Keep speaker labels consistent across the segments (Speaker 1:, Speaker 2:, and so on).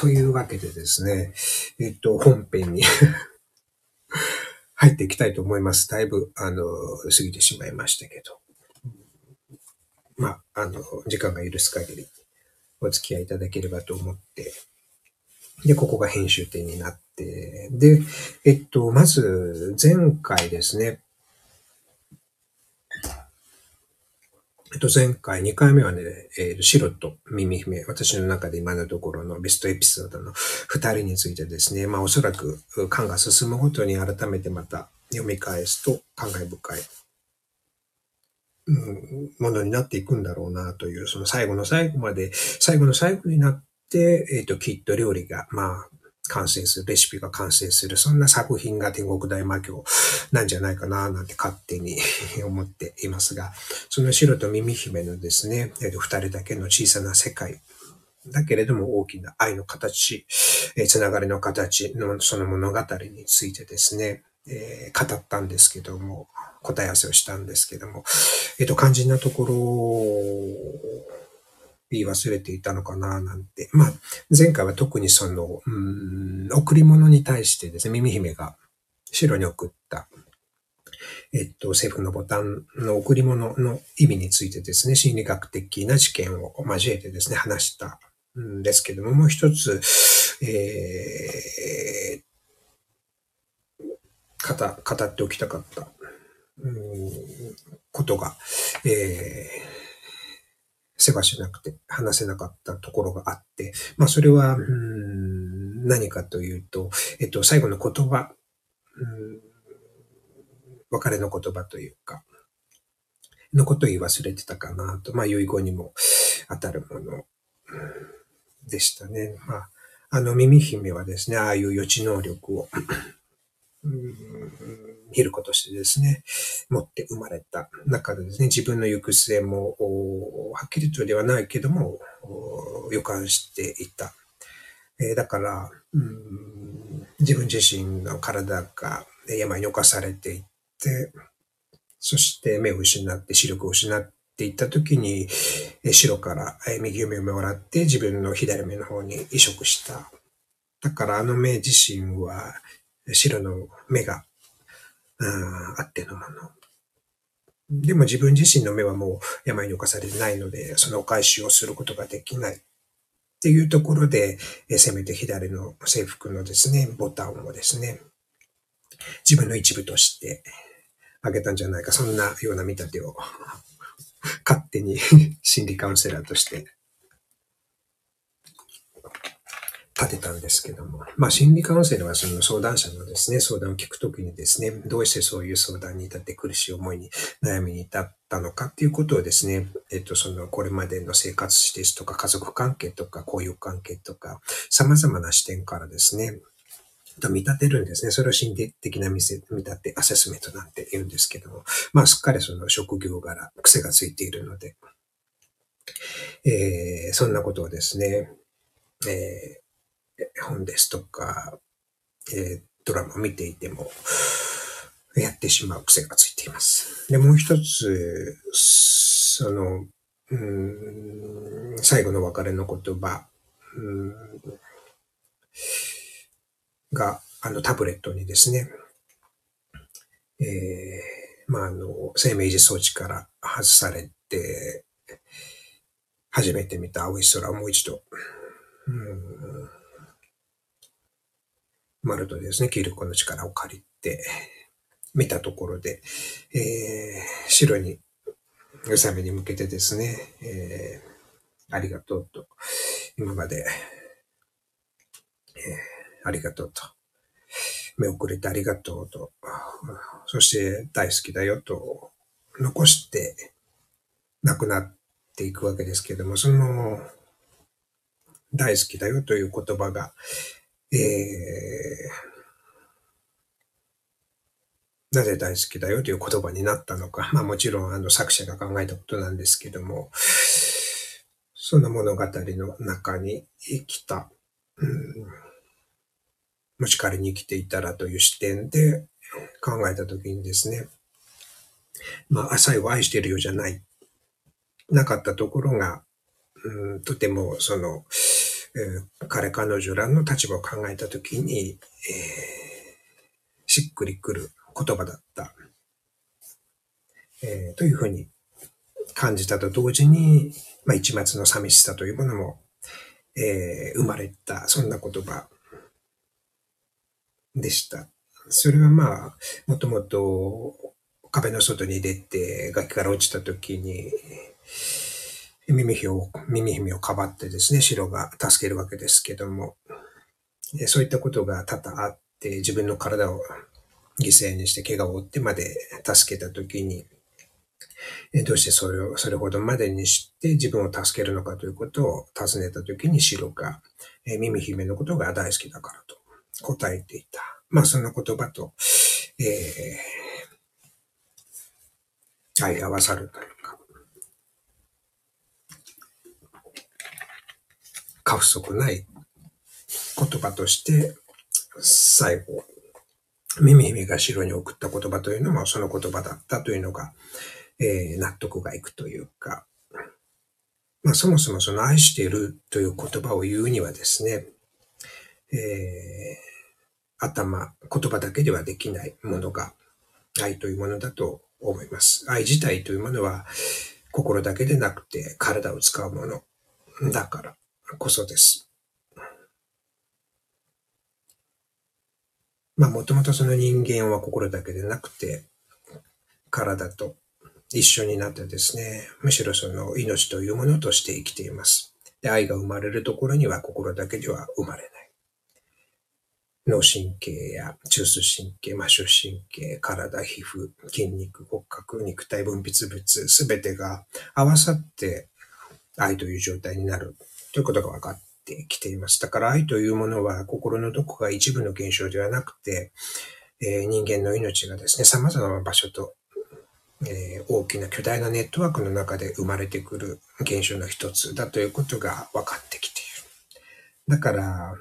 Speaker 1: というわけでですね、えっと、本編に 入っていきたいと思います。だいぶ、あの、過ぎてしまいましたけど。まあ、あの、時間が許す限りお付き合いいただければと思って、で、ここが編集点になって、で、えっと、まず、前回ですね、えっと、前回2回目はね、えー、白と耳姫、私の中で今のところのベストエピソードの2人についてですね、まあおそらく感が進むごとに改めてまた読み返すと感慨深い、うん、ものになっていくんだろうなという、その最後の最後まで、最後の最後になって、えっ、と、きっと料理が、まあ、完成する、レシピが完成する、そんな作品が天国大魔教 なんじゃないかな、なんて勝手に 思っていますが、その白と耳姫のですね、え二人だけの小さな世界、だけれども大きな愛の形、えつながりの形のその物語についてですね、えー、語ったんですけども、答え合わせをしたんですけども、えっ、ー、と、肝心なところ言い忘れていたのかななんて。まあ、前回は特にその、うん、贈り物に対してですね、耳姫が白に送った、えっと、政府のボタンの贈り物の意味についてですね、心理学的な知見を交えてですね、話したんですけども、もう一つ、えー、語、語っておきたかった、うん、ことが、えー世話しなくて話せなかったところがあって、まあそれは、うん、何かというと、えっと、最後の言葉、うん、別れの言葉というか、のことを言い忘れてたかなと、まあ遺言にも当たるもの、うん、でしたね。まあ、あの耳姫はですね、ああいう予知能力を見ることしてですね、持って生まれた中でですね、自分の行く末も、はっきりとではないけども、予感していた。えー、だから、うん自分自身の体が病に侵されていって、そして目を失って視力を失っていった時に、白から右目をもらって自分の左目の方に移植した。だからあの目自身は白の目があってのもの。でも自分自身の目はもう病に侵されてないので、そのお返しをすることができない。っていうところで、えせめて左の制服のですね、ボタンをですね、自分の一部としてあげたんじゃないか、そんなような見立てを勝手に 心理カウンセラーとして立てたんですけども、まあ心理カウンセラーはその相談者のですね、相談を聞くときにですね、どうしてそういう相談に至って苦しい思いに、悩みに至ったのかっていうことをですね、えっと、そのこれまでの生活史ですとか家族関係とか交友関係とか、様々な視点からですね、と見立てるんですね。それを心理的な見せ見立て、アセスメントなんて言うんですけども、まあすっかりその職業柄、癖がついているので、えー、そんなことをですね、えー本ですとか、えー、ドラマを見ていても、やってしまう癖がついています。で、もう一つ、その、うん、最後の別れの言葉、うん、が、あのタブレットにですね、えー、まあ、あの、生命維持装置から外されて、初めて見た青い空をもう一度、うんマルトですね、キルコの力を借りて、見たところで、えー、白に、宇佐美に向けてですね、えー、ありがとうと、今まで、えー、ありがとうと、目をくれてありがとうと、そして大好きだよと、残して亡くなっていくわけですけれども、その、大好きだよという言葉が、えー、なぜ大好きだよという言葉になったのか。まあもちろんあの作者が考えたことなんですけども、その物語の中に生きた、うん、もし仮に生きていたらという視点で考えたときにですね、まあ、最後愛してるようじゃない、なかったところが、うん、とてもその、え、彼彼女らの立場を考えたときに、えー、しっくりくる言葉だった、えー、というふうに感じたと同時に、まあ、一末の寂しさというものも、えー、生まれた、そんな言葉でした。それはまあ、もともと壁の外に出て崖から落ちた時に、耳姫を、耳姫をかばってですね、白が助けるわけですけども、そういったことが多々あって、自分の体を犠牲にして怪我を負ってまで助けたときに、どうしてそれを、それほどまでにして自分を助けるのかということを尋ねたときに白が、耳姫のことが大好きだからと答えていた。まあその言葉と、えー、相合わさるというか、過不足ない言葉として、最後、耳姫が城に送った言葉というのもその言葉だったというのが、えー、納得がいくというか、まあそもそもその愛しているという言葉を言うにはですね、えー、頭、言葉だけではできないものが愛というものだと思います。愛自体というものは心だけでなくて体を使うものだからこそです。まあもともとその人間は心だけでなくて体と一緒になってですね、むしろその命というものとして生きています。で、愛が生まれるところには心だけでは生まれない。脳神経や中枢神経、末梢神経、体、皮膚、筋肉、骨格、肉体分泌物、すべてが合わさって愛という状態になるということが分かってきています。だから愛というものは心のどこか一部の現象ではなくて、えー、人間の命がですね、様々な場所とえー、大きな巨大なネットワークの中で生まれてくる現象の一つだということが分かってきている。だから、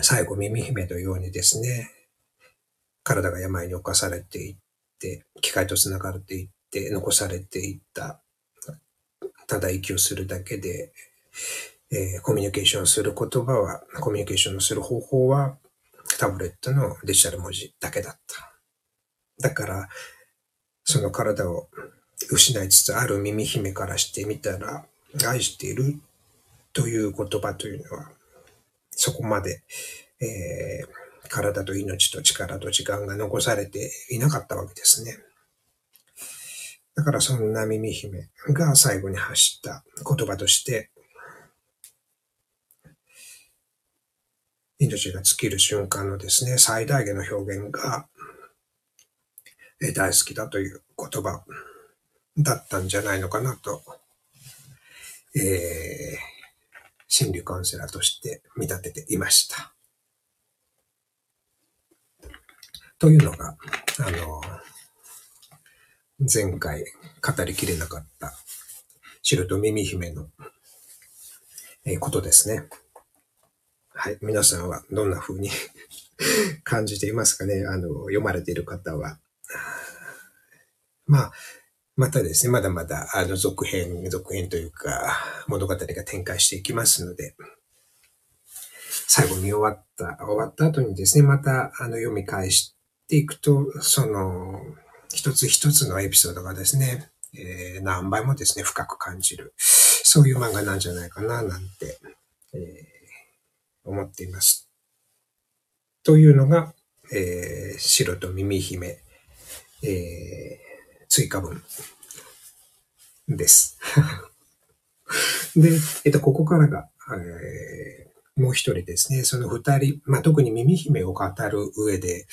Speaker 1: 最後、耳姫のようにですね、体が病に侵されていって、機械と繋がれていって、残されていった、ただ息をするだけで、えー、コミュニケーションする言葉は、コミュニケーションする方法は、タブレットのデジタル文字だけだった。だから、その体を失いつつある耳姫からしてみたら、愛しているという言葉というのは、そこまで、えー、体と命と力と時間が残されていなかったわけですね。だからそんな耳姫が最後に発した言葉として、命が尽きる瞬間のですね、最大限の表現が、大好きだという言葉だったんじゃないのかなと、えー、心理カウンセラーとして見立てていました。というのが、あの、前回語りきれなかった白と耳姫の、えことですね。はい。皆さんはどんな風に 感じていますかね？あの、読まれている方は。まあ、またですね、まだまだ、あの、続編、続編というか、物語が展開していきますので、最後見終わった、終わった後にですね、また、あの、読み返していくと、その、一つ一つのエピソードがですね、えー、何倍もですね、深く感じる、そういう漫画なんじゃないかな、なんて、えー、思っています。というのが、えー、白と耳姫、えー、追加分です。で、えっと、ここからが、えー、もう一人ですね、その二人、まあ、特に耳姫を語る上で、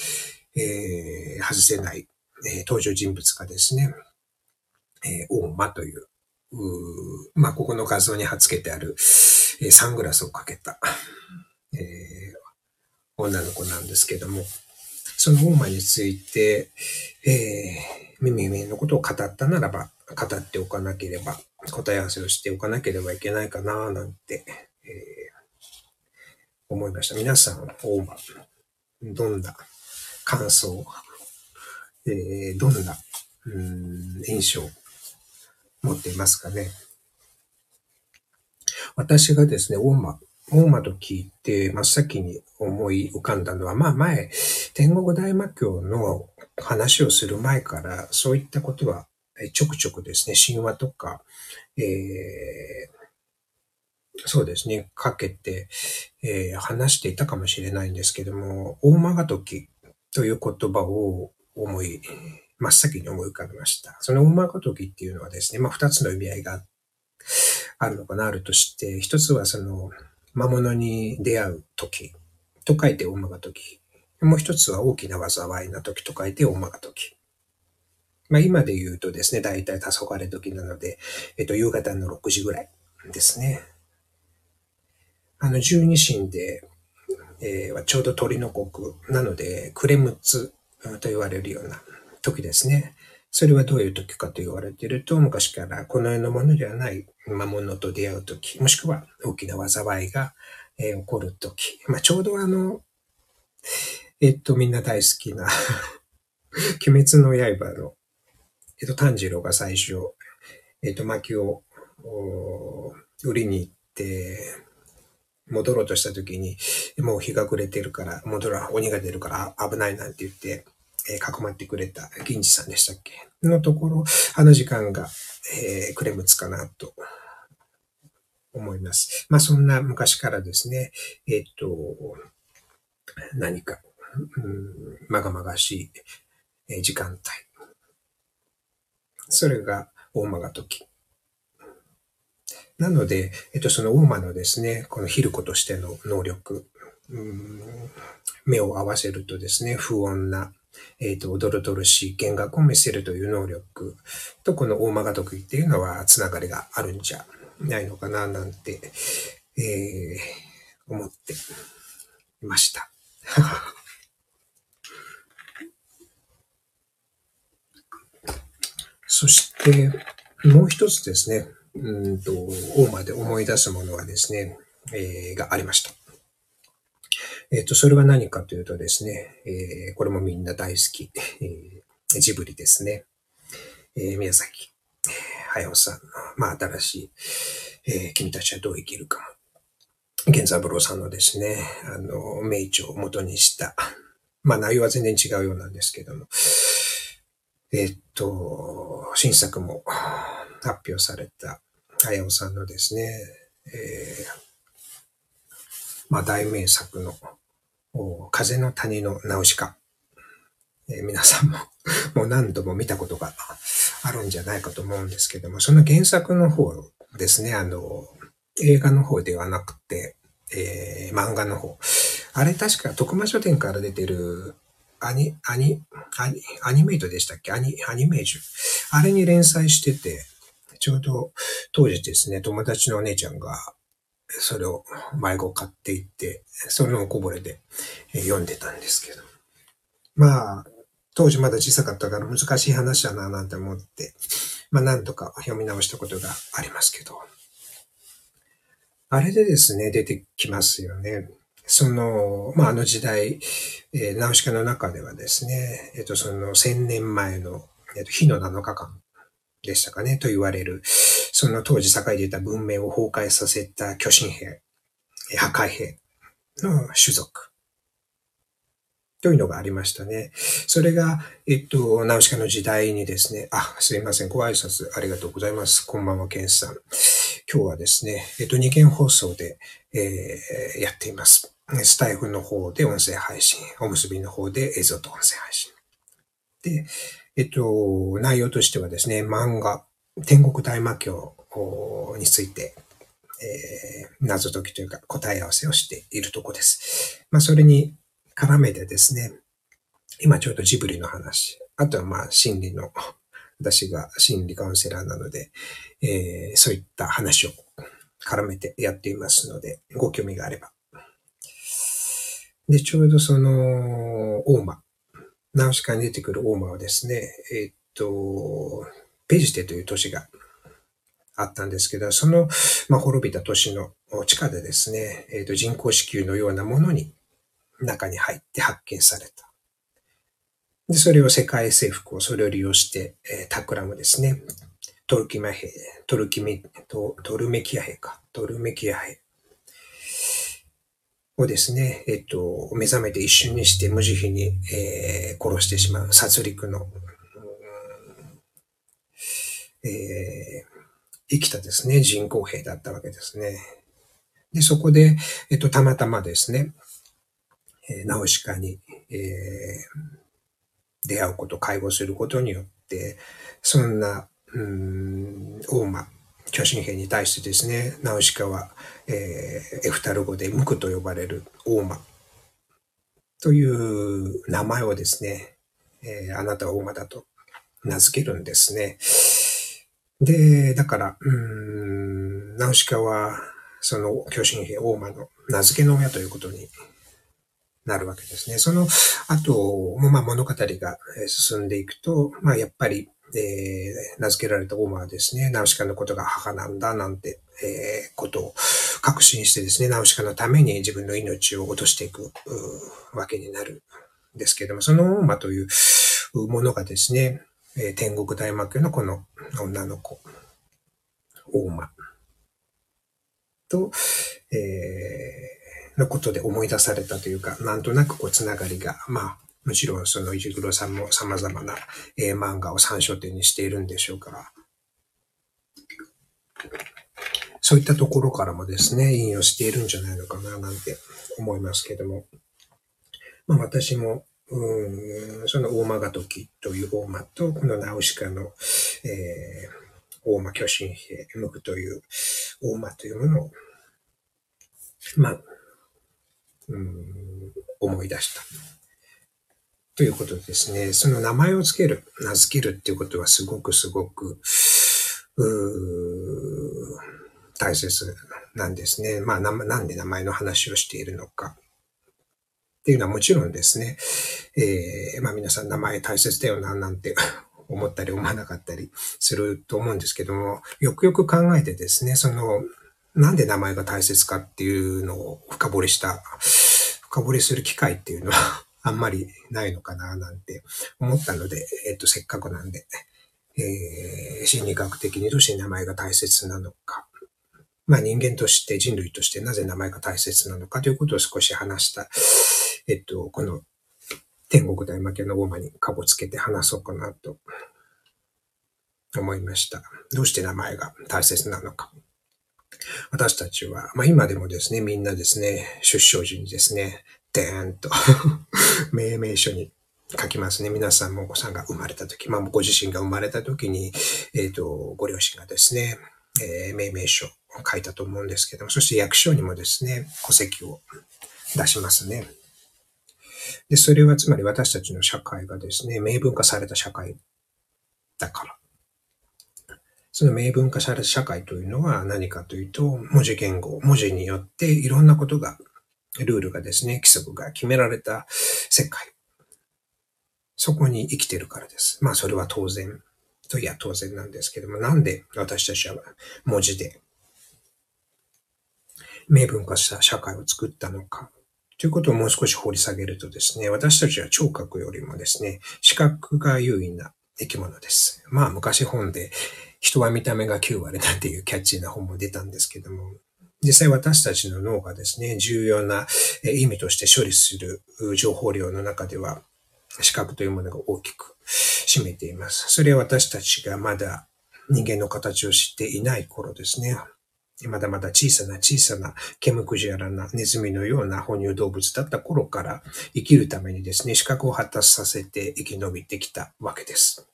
Speaker 1: えー、外せない、えー、登場人物がですね、えー、大間という、うまあ、ここの画像に貼っ付けてある、え、サングラスをかけた、えー、女の子なんですけども、その大間について、えー、耳々のことを語ったならば、語っておかなければ、答え合わせをしておかなければいけないかな、なんて、えー、思いました。皆さん、大場、どんな感想、えー、どんな、うん、印象持っていますかね？私がですね、大間大間と聞いて真っ先に思い浮かんだのは、まあ前、天国大魔教の話をする前から、そういったことはちょくちょくですね、神話とか、えー、そうですね、かけて、えー、話していたかもしれないんですけども、大間が時という言葉を思い、真っ先に思い浮かべました。その大間が時っていうのはですね、まあ二つの意味合いがあっあるのかな、あるとして、一つはその、魔物に出会う時と書いて大間が時。もう一つは大きな災いな時と書いて大間が時。まあ今で言うとですね、だいたい黄昏時なので、えっと、夕方の6時ぐらいですね。あの、十二神で、えー、はちょうど鳥の国なので、クレムツと言われるような時ですね。それはどういう時かと言われていると、昔からこの世のものではない魔物と出会う時、もしくは大きな災いが、え、起こる時。まあ、ちょうどあの、えっと、みんな大好きな 鬼滅の刃のえっと、炭治郎が最初、えっと、薪を、売りに行って、戻ろうとした時に、もう日が暮れてるから、戻ら、鬼が出るから危ないなんて言って、えー、囲まってくれた銀次さんでしたっけ？のところ、あの時間が、えー、クレムツかなと思います。まあそんな昔からですね、えっ、と、何か、うん、まがまがしい時間帯、それが大間が時。なので、えっと、その大間のですね、このヒルコとしての能力、うん目を合わせるとですね、不穏な、えっ、と、おどろどろしい見学を見せるという能力と、この大間が得意っていうのは、つながりがあるんじゃないのかな、なんて、えー、思っていました。そして、もう一つですね、うんと、大間で思い出すものはですね、えー、がありました。えっ、ー、と、それは何かというとですね、えー、これもみんな大好き、えー、ジブリですね。えー、宮崎駿さんの、まあ、新しい、えー、君たちはどう生きるか。源三郎さんのですね、あの、名著を元にした、まあ内容は全然違うようなんですけども、えっと、新作も発表された、あやおさんのですね、えー、まあ大名作の、風の谷のナウシカ。えー、皆さんも もう何度も見たことがあるんじゃないかと思うんですけども、その原作の方ですね、あの、映画の方ではなくて、えー、漫画の方。あれ確か徳間書店から出てるアニ、アニ、アニ、アニメイトでしたっけ？アニ、アニメージュ。あれに連載してて、ちょうど当時ですね、友達のお姉ちゃんが、それを迷子買っていって、それのこぼれで読んでたんですけど。まあ、当時まだ小さかったから難しい話だななんて思って、まあ何とか読み直したことがありますけど。あれでですね、出てきますよね。その、まあ、あの時代、えー、ナウシカの中ではですね、えっ、と、その千年前の、えっ、と、火の7日間でしたかね、と言われる、その当時栄えていた文明を崩壊させた巨神兵、破壊兵の種族。というのがありましたね。それが、えっと、ナウシカの時代にですね、あ、すいません、ご挨拶ありがとうございます。こんばんは、ケンさん。今日はですね、えっと、二元放送で、えー、やっています。スタイフの方で音声配信、おむすびの方で映像と音声配信。で、えっと、内容としてはですね、漫画、天国大魔教について、えー、謎解きというか答え合わせをしているとこです。まあ、それに絡めてですね、今ちょうどジブリの話、あとはまあ心理の、私が心理カウンセラーなので、えー、そういった話を絡めてやっていますので、ご興味があれば。で、ちょうどその、大間、ナウシカに出てくる大間はですね、えっと、ペジテという都市があったんですけど、その、まあ、滅びた都市の地下でですね、えっと、人工子宮のようなものに中に入って発見された。で、それを世界征服をそれを利用して、えー、企むですね。トルキマ兵、トルキミ、トトルメキア兵か。トルメキア兵をですね、えっと、目覚めて一瞬にして無慈悲に、えー、殺してしまう殺戮の、えー、生きたですね、人工兵だったわけですね。で、そこで、えっと、たまたまですね、えー、ナウシカに、えー、出会うこと、介護することによって、そんな、うん、大間、巨神兵に対してですね、ナウシカは、えー、エフタル語でムクと呼ばれる大間という名前をですね、えー、あなたは大間だと名付けるんですね。で、だから、うん、ナウシカは、その巨神兵大間の名付けの親ということになるわけですね。その後、まあ、物語が進んでいくと、まあ、やっぱり、えー、名付けられたオーマはですね、ナウシカのことが母なんだなんて、えー、ことを確信してですね、ナウシカのために自分の命を落としていくわけになるんですけれども、そのオーマというものがですね、えー、天国大魔教のこの女の子、オーマと、えーのことで思い出されたというか、なんとなくこうつながりが、まあ、もちろんその石黒さんも様々な、え漫画を参照点にしているんでしょうから、そういったところからもですね、引用しているんじゃないのかな、なんて思いますけども。まあ私も、うん、その大間が時という大間と、このナウシカの、えー、大間巨神兵、ムクという大間というものを、まあ、うん、思い出した。ということですね。その名前をつける、名付けるっていうことはすごくすごく、う大切なんですね。まあな、なんで名前の話をしているのか。っていうのはもちろんですね、えー、まあ皆さん名前大切だよな、なんて 思ったり思わなかったりすると思うんですけども、よくよく考えてですね、そのなんで名前が大切かっていうのを深掘りした、深掘りする機会っていうのは あんまりないのかななんて思ったので、えっ、と、せっかくなんで、えー、心理学的にどうして名前が大切なのか、まあ人間として人類としてなぜ名前が大切なのかということを少し話した、えっと、この天国大魔教の大間にかぼつけて話そうかなと思いました。どうして名前が大切なのか。私たちは、まあ今でもですね、みんなですね、出生時にですね、でーんと 命名書に書きますね。皆さんもお子さんが生まれた時、まあご自身が生まれた時に、えっ、ー、と、ご両親がですね、えー、命名書を書いたと思うんですけども、そして役所にもですね、戸籍を出しますね。で、それはつまり私たちの社会がですね、明文化された社会だから。その明文化された社会というのは何かというと、文字言語、文字によっていろんなことが、ルールがですね、規則が決められた世界。そこに生きてるからです。まあそれは当然といや当然なんですけども、なんで私たちは文字で明文化した社会を作ったのか。ということをもう少し掘り下げるとですね、私たちは聴覚よりもですね、視覚が優位な生き物です。まあ昔本で人は見た目が9割なんていうキャッチーな本も出たんですけども、実際私たちの脳がですね、重要な意味として処理する情報量の中では、視覚というものが大きく占めています。それは私たちがまだ人間の形を知っていない頃ですね。まだまだ小さな小さなケムクジャラなネズミのような哺乳動物だった頃から生きるためにですね、視覚を発達させて生き延びてきたわけです。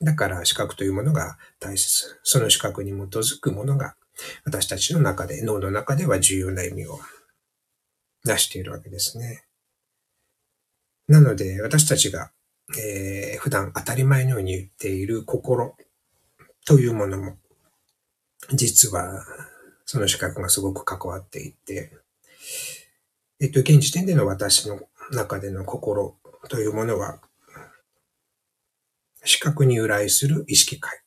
Speaker 1: だから視覚というものが大切。その視覚に基づくものが私たちの中で、脳の中では重要な意味を出しているわけですね。なので私たちが、えー、普段当たり前のように言っている心というものも実はその視覚がすごく関わっていて、えっと、現時点での私の中での心というものは視覚に由来する意識界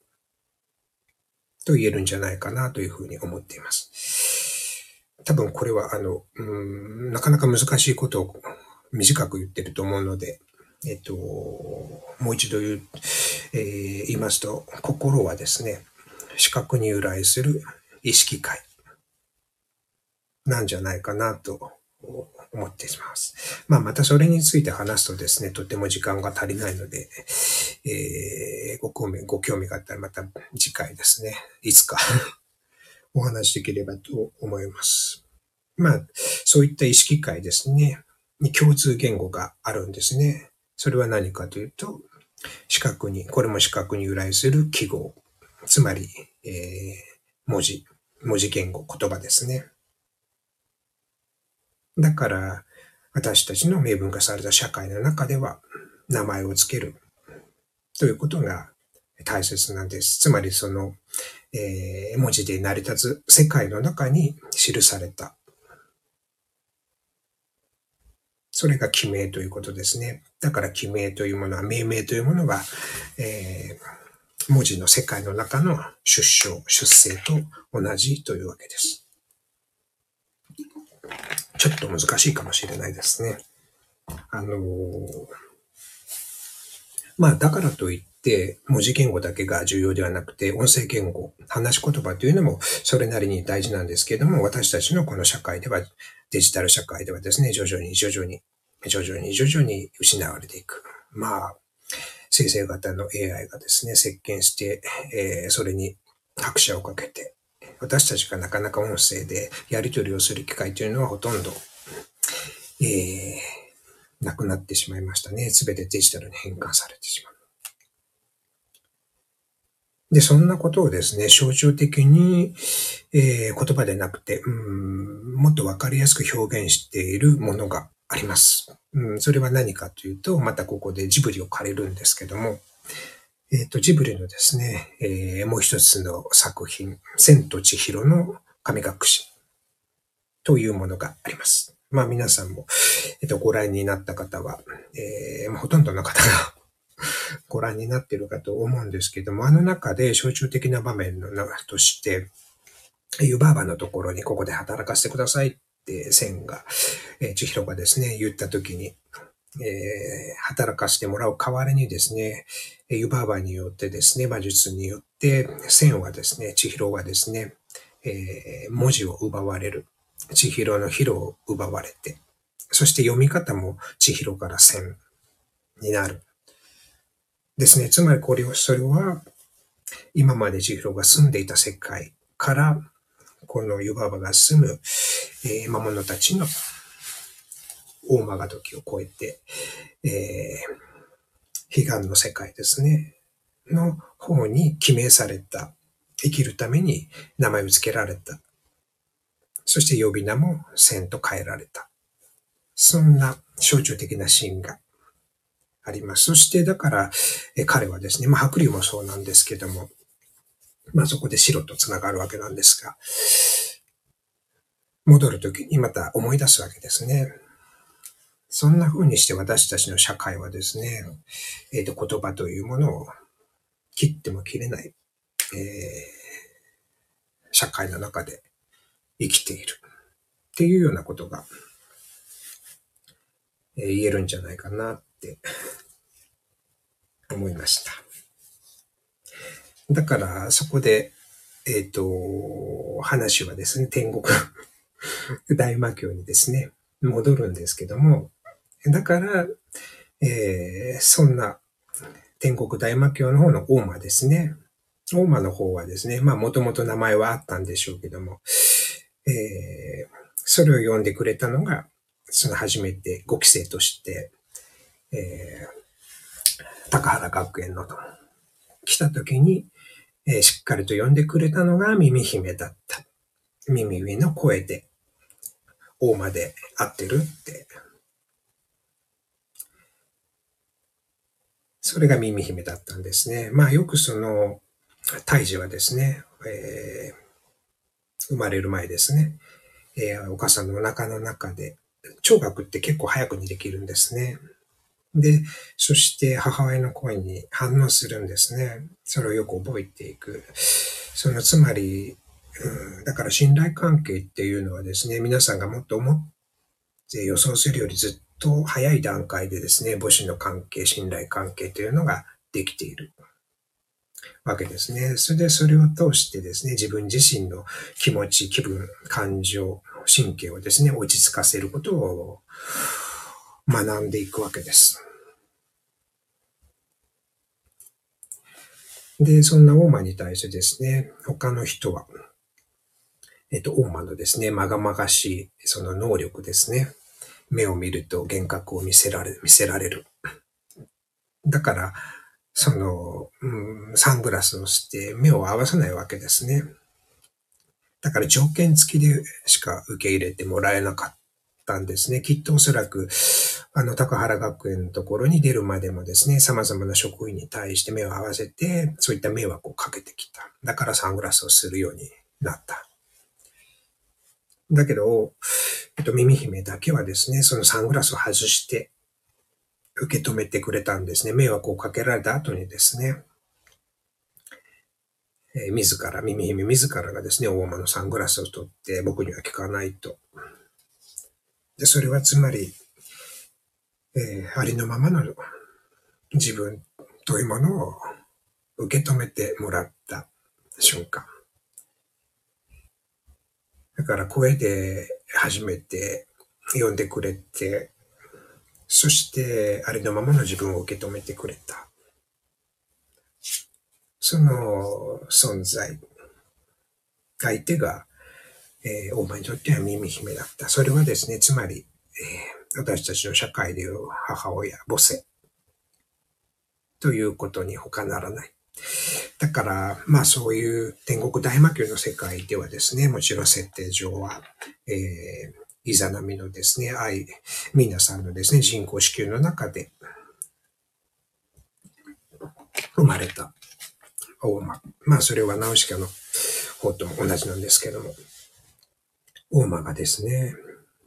Speaker 1: と言えるんじゃないかなというふうに思っています。多分これはあの、うん、なかなか難しいことを短く言ってると思うので、えっと、もう一度言う、えー、言いますと、心はですね、視覚に由来する意識界なんじゃないかなと思っています。まあ、またそれについて話すとですね、とても時間が足りないので、えー、ご興味、ご興味があったらまた次回ですね、いつか お話しできればと思います。まあ、そういった意識会ですね、に共通言語があるんですね。それは何かというと、視覚に、これも視覚に由来する記号、つまり、えー、文字、文字言語、言葉ですね。だから、私たちの明文化された社会の中では、名前をつけるということが大切なんです。つまりその、えー、文字で成り立つ世界の中に記された。それが記名ということですね。だから記名というものは、命名というものは、えー、文字の世界の中の出生、出生と同じというわけです。ちょっと難しいかもしれないですね。あのー、まあ、だからといって、文字言語だけが重要ではなくて、音声言語、話し言葉というのもそれなりに大事なんですけれども、私たちのこの社会では、デジタル社会ではですね、徐々に徐々に、徐々に徐々に失われていく。まあ、生成型の AI がですね、席巻して、えー、それに拍車をかけて、私たちがなかなか音声でやり取りをする機会というのはほとんど、えー、なくなってしまいましたね。すべてデジタルに変換されてしまう。で、そんなことをですね、象徴的に、えー、言葉でなくて、うん、もっとわかりやすく表現しているものがあります。うん、それは何かというと、またここでジブリを借りるんですけども、えっ、ー、と、ジブリのですね、えー、もう一つの作品、千と千尋の神隠しというものがあります。まあ皆さんも、えっ、ー、と、ご覧になった方は、えー、ほとんどの方が ご覧になっているかと思うんですけども、あの中で象徴的な場面の中として、湯婆婆のところにここで働かせてくださいって千が、えー、千尋がですね、言ったときに、えー、働かせてもらう代わりにですね、湯婆婆によってですね、魔術によって、千はですね、千尋がですね、えー、文字を奪われる。千尋の広を奪われて、そして読み方も千尋から千になる。ですね。つまりこれを、それは、今まで千尋が住んでいた世界から、この湯婆婆が住む、えー、魔物たちの大間が時を超えて、えー、悲願の世界ですね、の方に記名された、生きるために名前を付けられた。そして呼び名も千と変えられた。そんな象徴的なシーンがあります。そしてだから、え彼はですね、まあ白龍もそうなんですけども、まあそこで白と繋がるわけなんですが、戻るときにまた思い出すわけですね。そんな風にして私たちの社会はですね、えっ、ー、と言葉というものを切っても切れない、えー、社会の中で生きているっていうようなことが、えー、言えるんじゃないかなって思いました。だから、そこで、えっ、ー、と、話はですね、天国 大魔教にですね、戻るんですけども、だから、えー、そんな天国大魔教の方の大魔ですね。大魔の方はですね、まあもともと名前はあったんでしょうけども、えー、それを呼んでくれたのが、その初めて5期生として、えー、高原学園のと来た時に、えー、しっかりと呼んでくれたのが耳姫だった。耳上の声で、大間で合ってるってそれが耳姫だったんですね。まあよくその、胎児はですね、えー、生まれる前ですね、えー、お母さんのお腹の中で、聴覚って結構早くにできるんですね。で、そして母親の声に反応するんですね。それをよく覚えていく。そのつまり、だから信頼関係っていうのはですね、皆さんがもっと思って予想するよりずっと早い段階でですね、母子の関係、信頼関係というのができているわけですね。それでそれを通してですね、自分自身の気持ち、気分、感情、神経をですね、落ち着かせることを学んでいくわけです。で、そんな大間に対してですね、他の人は、えっと、大間のですね、まがまがしい、その能力ですね。目を見ると幻覚を見せられる、見せられる。だから、その、うん、サングラスをして目を合わさないわけですね。だから条件付きでしか受け入れてもらえなかったんですね。きっとおそらく、あの、高原学園のところに出るまでもですね、様々な職員に対して目を合わせて、そういった迷惑をかけてきた。だからサングラスをするようになった。だけど、えっと、耳姫だけはですね、そのサングラスを外して受け止めてくれたんですね。迷惑をかけられた後にですね、えー、自ら、耳姫自らがですね、大間のサングラスを取って僕には聞かないと。で、それはつまり、えー、ありのままの自分というものを受け止めてもらった瞬間。だから声で初めて呼んでくれて、そしてありのままの自分を受け止めてくれた。その存在、相手が、えー、お前にとっては耳姫だった。それはですね、つまり、えー私たちの社会でいう母親、母性ということに他ならない。だから、まあそういう天国大魔教の世界ではですね、もちろん設定上は、えー、イザナミのですね、愛、皆さんのですね、人工子宮の中で生まれた大間。まあそれはナウシカの方と同じなんですけども、大間がですね、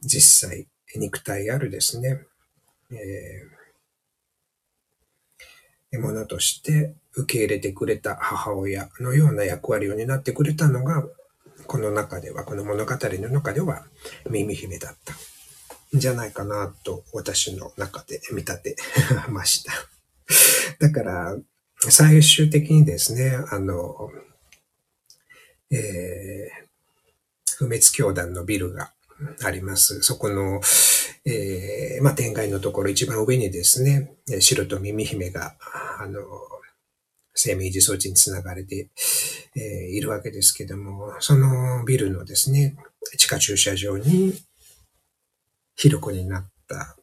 Speaker 1: 実際肉体あるですね、えー、ものとして受け入れてくれた母親のような役割を担ってくれたのが、この中では、この物語の中では、耳姫だった。んじゃないかなと、私の中で見立て ました。だから、最終的にですね、あの、えー、不滅教団のビルがあります。そこの、えー、まあ、天外のところ一番上にですね、白と耳姫が、あの、生命維持装置につながれて、え、いるわけですけども、そのビルのですね、地下駐車場に、ひろこになった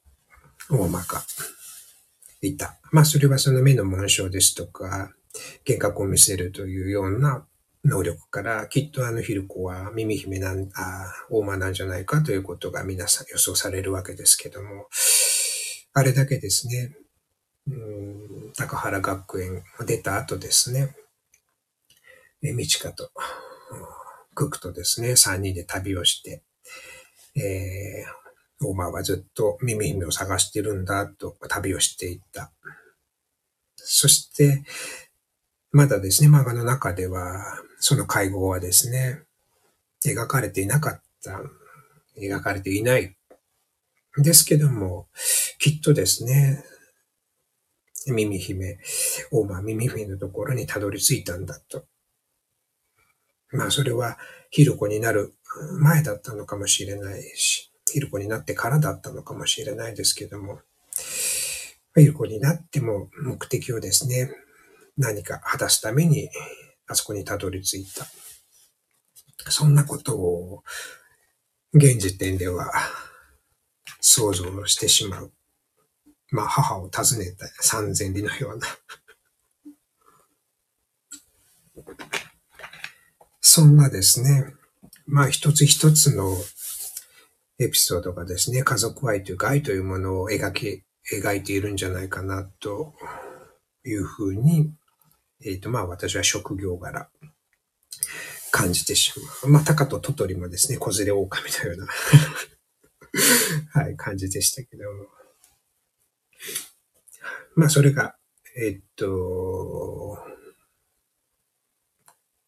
Speaker 1: 大間がいた。まあ、それはその目の紋章ですとか、幻覚を見せるというような能力から、きっとあのヒルコは耳姫なん、あ大間なんじゃないかということが皆さん予想されるわけですけども、あれだけですね、高原学園を出た後ですね、え、みちかと、ククとですね、三人で旅をして、えー、大間はずっと耳姫を探してるんだと旅をしていた。そして、まだですね、漫画の中では、その会合はですね、描かれていなかった、描かれていない。ですけども、きっとですね、耳姫、大間耳姫のところにたどり着いたんだと。まあそれは、ヒルコになる前だったのかもしれないし、ヒルコになってからだったのかもしれないですけども、ヒルコになっても目的をですね、何か果たすために、あそこにたどり着いた。そんなことを、現時点では想像してしまう。まあ、母を訪ねた三千里のような そんなですね、まあ一つ一つのエピソードがですね、家族愛というか愛というものを描き、描いているんじゃないかなというふうにえっ、ー、と、まあ私は職業柄感じてしまう。まあ、タカとトトリもですね、子連れ狼のような はい、感じでしたけども。まあ、それが、えっ、と、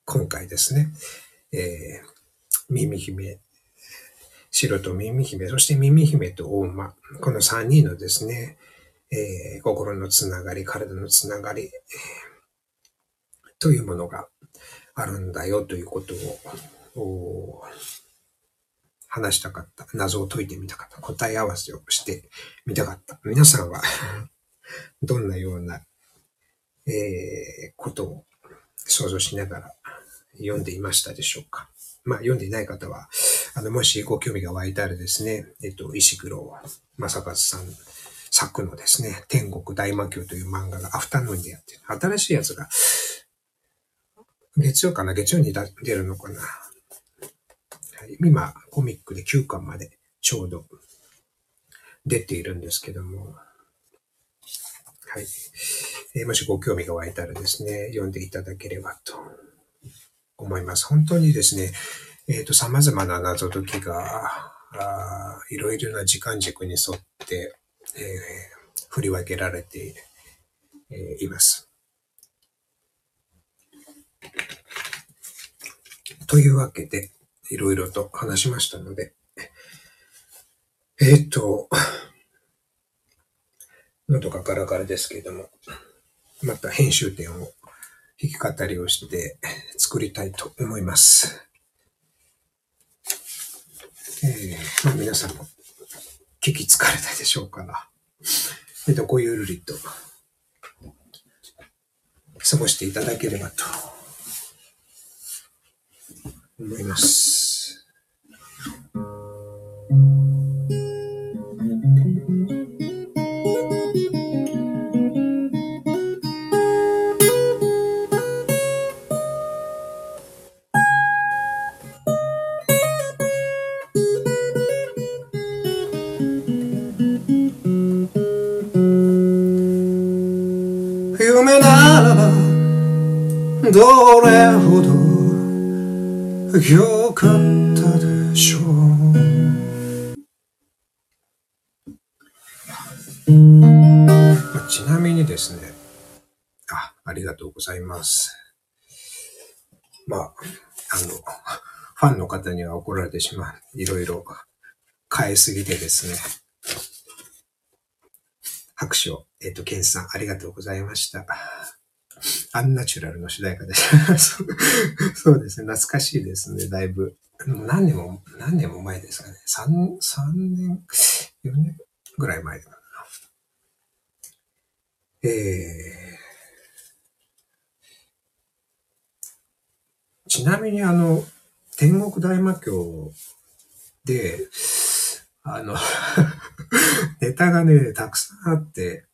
Speaker 1: 今回ですね、えー、耳姫、白と耳姫、そして耳姫と大馬、この3人のですね、えー、心のつながり、体のつながり、というものがあるんだよということを話したかった。謎を解いてみたかった。答え合わせをしてみたかった。皆さんは どんなような、えー、ことを想像しながら読んでいましたでしょうか。まあ、読んでいない方は、あの、もしご興味が湧いたらですね、えっと、石黒正和さん作のですね、天国大魔教という漫画がアフタヌーンでやってる。新しいやつが、月曜かな月曜に出るのかな、はい、今、コミックで9巻までちょうど出ているんですけども、はい。えー、もしご興味が湧いたらですね、読んでいただければと思います。本当にですね、えっ、ー、と、様々な謎解きが、あいろいろな時間軸に沿って、えー、振り分けられて、えー、います。というわけで、いろいろと話しましたので、えっ、ー、と、喉がガラガラですけれども、また編集点を弾き語りをして作りたいと思います。えー、まあ、皆さんも聞き疲れたでしょうか？ら、えっと、ごゆるりと過ごしていただければと思います。どれほど良かったでしょうちなみにですね、あ、ありがとうございます。まあ、あの、ファンの方には怒られてしまう。いろいろ変えすぎてですね。拍手を、えっ、ー、と、ケンさん、ありがとうございました。アンナチュラルの主題歌でした そうですね。懐かしいですね。だいぶ。何年も、何年も前ですかね。3、三年、4年ぐらい前だな。えー、ちなみにあの、天国大魔教で、あの ネタがね、たくさんあって、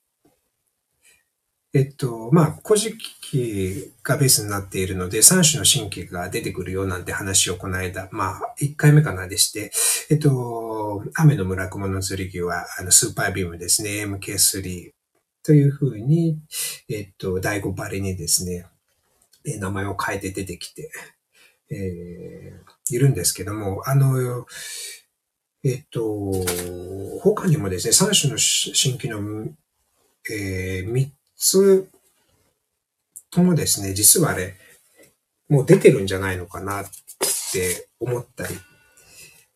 Speaker 1: えっと、まあ、古事記がベースになっているので、3種の神経が出てくるよなんて話をこの間、まあ、1回目かなでして、えっと、雨の村雲の剣は、あの、スーパービームですね、MK3 というふうに、えっと、第5バレにですね、名前を変えて出てきて、えー、いるんですけども、あの、えっと、他にもですね、3種の神経の、えー、つともですね、実はあれ、もう出てるんじゃないのかなって思ったり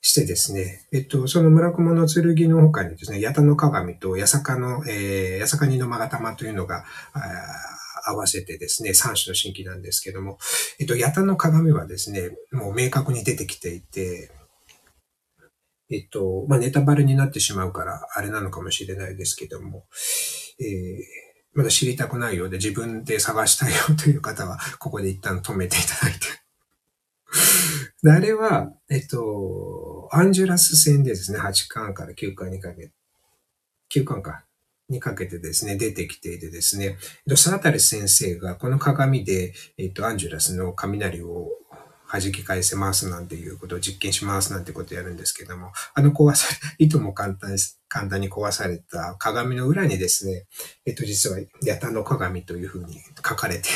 Speaker 1: してですね、えっと、その村雲の剣の他にですね、八田の鏡と八坂の、えー、八坂二の勾玉というのが、合わせてですね、三種の新規なんですけども、えっと、八田の鏡はですね、もう明確に出てきていて、えっと、まあ、ネタバレになってしまうから、あれなのかもしれないですけども、えーまだ知りたくないようで自分で探したいよという方は、ここで一旦止めていただいて。で あれは、えっと、アンジュラス戦でですね、8巻から9巻にかけて、9巻か、にかけてですね、出てきていてですね、サータリ先生がこの鏡で、えっと、アンジュラスの雷を弾き返せますなんていうことを実験しますなんてことをやるんですけども、あの壊され、いとも簡単です簡単に壊された鏡の裏にですね、えっと、実は、ヤタの鏡というふうに書かれてい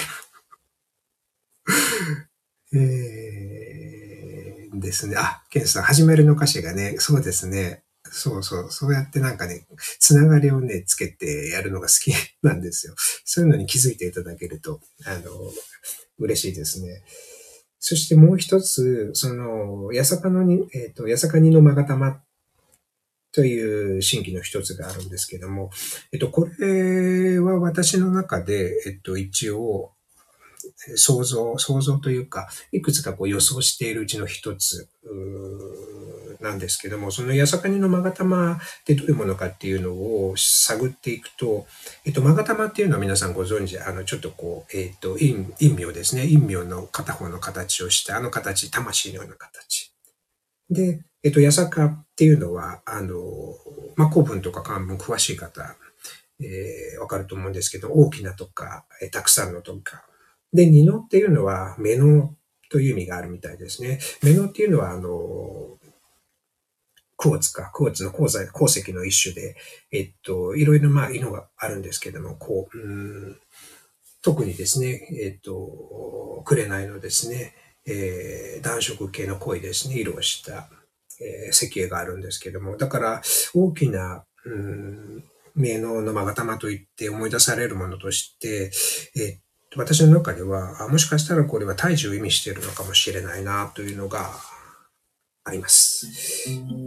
Speaker 1: る えー、ですね。あ、ケンさん、始めるの歌詞がね、そうですね。そうそう、そうやってなんかね、つながりをね、つけてやるのが好き なんですよ。そういうのに気づいていただけると、あの、嬉しいですね。そしてもう一つ、その、八坂のに、えっ、ー、と、八坂二の勾玉という新規の一つがあるんですけども、えっと、これは私の中で、えっと、一応、想像、想像というか、いくつかこう予想しているうちの一つなんですけども、その八坂にの勾玉ってどういうものかっていうのを探っていくと、えっと、勾玉っていうのは皆さんご存知、あの、ちょっとこう、えっと、陰、陰陽ですね。陰陽の片方の形をした、あの形、魂のような形。で、えっと、八坂っていうのは、あの、まあ、古文とか漢文詳しい方、えー、わかると思うんですけど、大きなとか、えー、たくさんのとか。で、二のっていうのは、目のという意味があるみたいですね。目のっていうのは、あの、クォーツか、クォーツの鉱材、鉱石の一種で、えっと、いろいろまあ、色があるんですけども、こう、うん特にですね、えっと、紅のですね、えー、暖色系の濃いですね、色をした、えー、石英があるんですけども、だから大きな、うん、名能の勾玉といって思い出されるものとして、えっと、私の中では、もしかしたらこれは胎児を意味しているのかもしれないなというのがあります。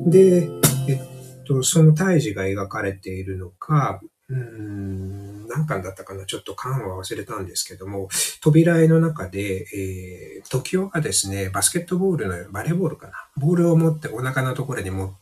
Speaker 1: で、えっと、その胎児が描かれているのか、うん、何巻だったかなちょっと巻は忘れたんですけども、扉絵の中で、えー、時代がですね、バスケットボールの、バレーボールかなボールを持ってお腹のところに持っ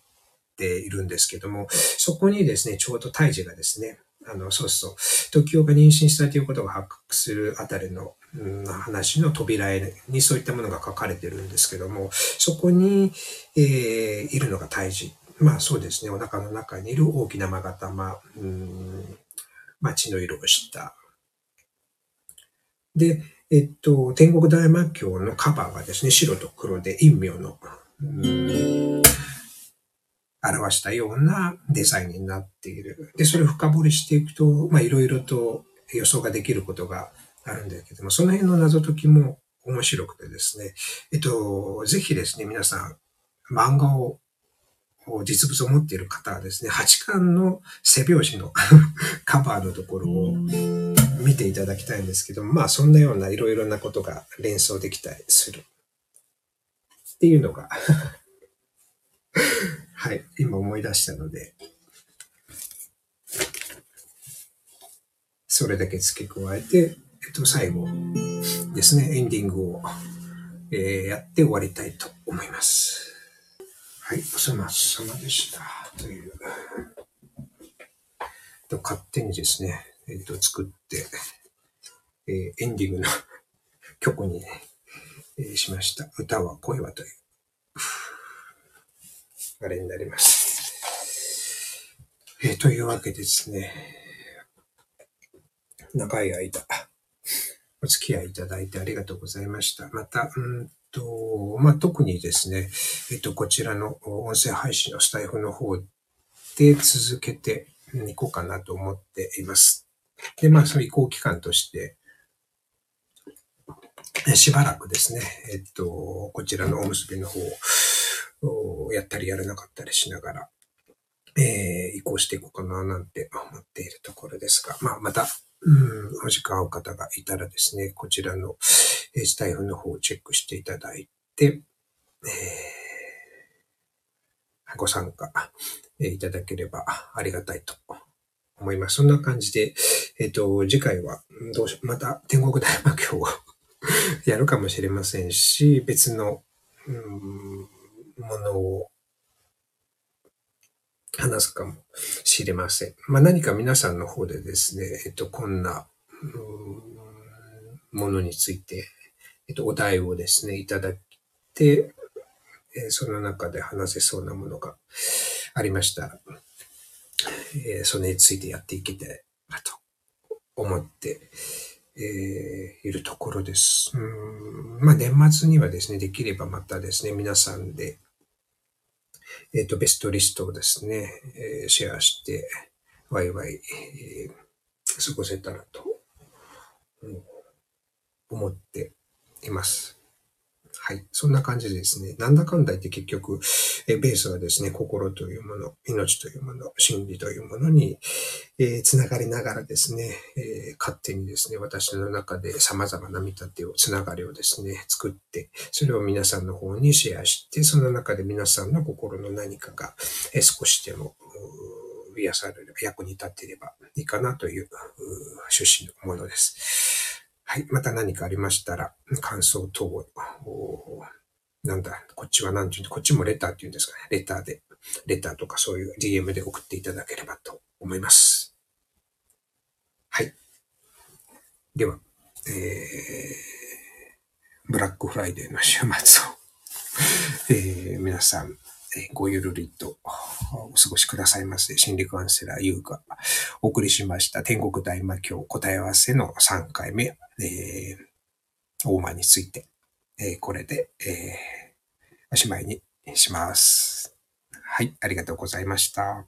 Speaker 1: ているんですけども、そこにですね、ちょうど胎児がですね、あの、そうそう、時代が妊娠したということが発覚するあたりの、うん、話の扉絵にそういったものが書かれてるんですけども、そこに、えー、いるのが胎児まあそうですね、お腹の中にいる大きな勾玉、うん、まあ血の色をした。で、えっと、天国大魔教のカバーがですね、白と黒で陰陽の、うん、表したようなデザインになっている。で、それを深掘りしていくと、まあいろいろと予想ができることがあるんだけども、その辺の謎解きも面白くてですね、えっと、ぜひですね、皆さん、漫画を実物を持っている方はですね、8巻の背表紙の カバーのところを見ていただきたいんですけども、まあそんなようないろいろなことが連想できたりする。っていうのが はい、今思い出したので、それだけ付け加えて、えっと、最後ですね、エンディングを、えー、やって終わりたいと思います。はい、お粗末様でした。という。と勝手にですね、えっ、ー、と、作って、えー、エンディングの 曲に、えー、しました。歌は声はという、あれになります。えー、というわけですね、長い間、お付き合いいただいてありがとうございました。また、うんと、まあ、特にですね、えっと、こちらの音声配信のスタイフの方で続けていこうかなと思っています。で、まあ、その移行期間として、しばらくですね、えっと、こちらのおむすびの方をやったりやらなかったりしながら、えー、移行していこうかななんて思っているところですが、まあ、またうん、お時間合う方がいたらですね、こちらのえスタイフの方をチェックしていただいて、えー、ご参加いただければありがたいと思います。そんな感じで、えっ、ー、と、次回は、どうし、また天国大魔教を やるかもしれませんし、別の、うん、ものを話すかもしれません。まあ、何か皆さんの方でですね、えっと、こんな、ものについて、えっと、お題をですね、いただいて、えその中で話せそうなものがありましたら、えそれについてやっていけたらと思って、えー、いるところです。うんまあ、年末にはですね、できればまたですね、皆さんで、えっ、ー、と、ベストリストをですね、えー、シェアして、ワイワイ、えー、過ごせたらと、思っています。はい。そんな感じでですね、なんだかんだ言って結局、えベースはですね、心というもの、命というもの、真理というものに、えー、つながりながらですね、えー、勝手にですね、私の中で様々な見立てを、つながりをですね、作って、それを皆さんの方にシェアして、その中で皆さんの心の何かが、えー、少しでも、癒される、役に立っていればいいかなという趣旨のものです。はい。また何かありましたら、感想等をなんだ、こっちはなんて言うこっちもレターって言うんですかね。レターで、レターとかそういう DM で送っていただければと思います。はい。では、えー、ブラックフライデーの週末を えー、皆さん、えごゆるりとお過ごしくださいませ。心理カウンセラー優がお送りしました天国大魔教答え合わせの3回目、えー、大間について、えー、これで、えー、おしまいにします。はい、ありがとうございました。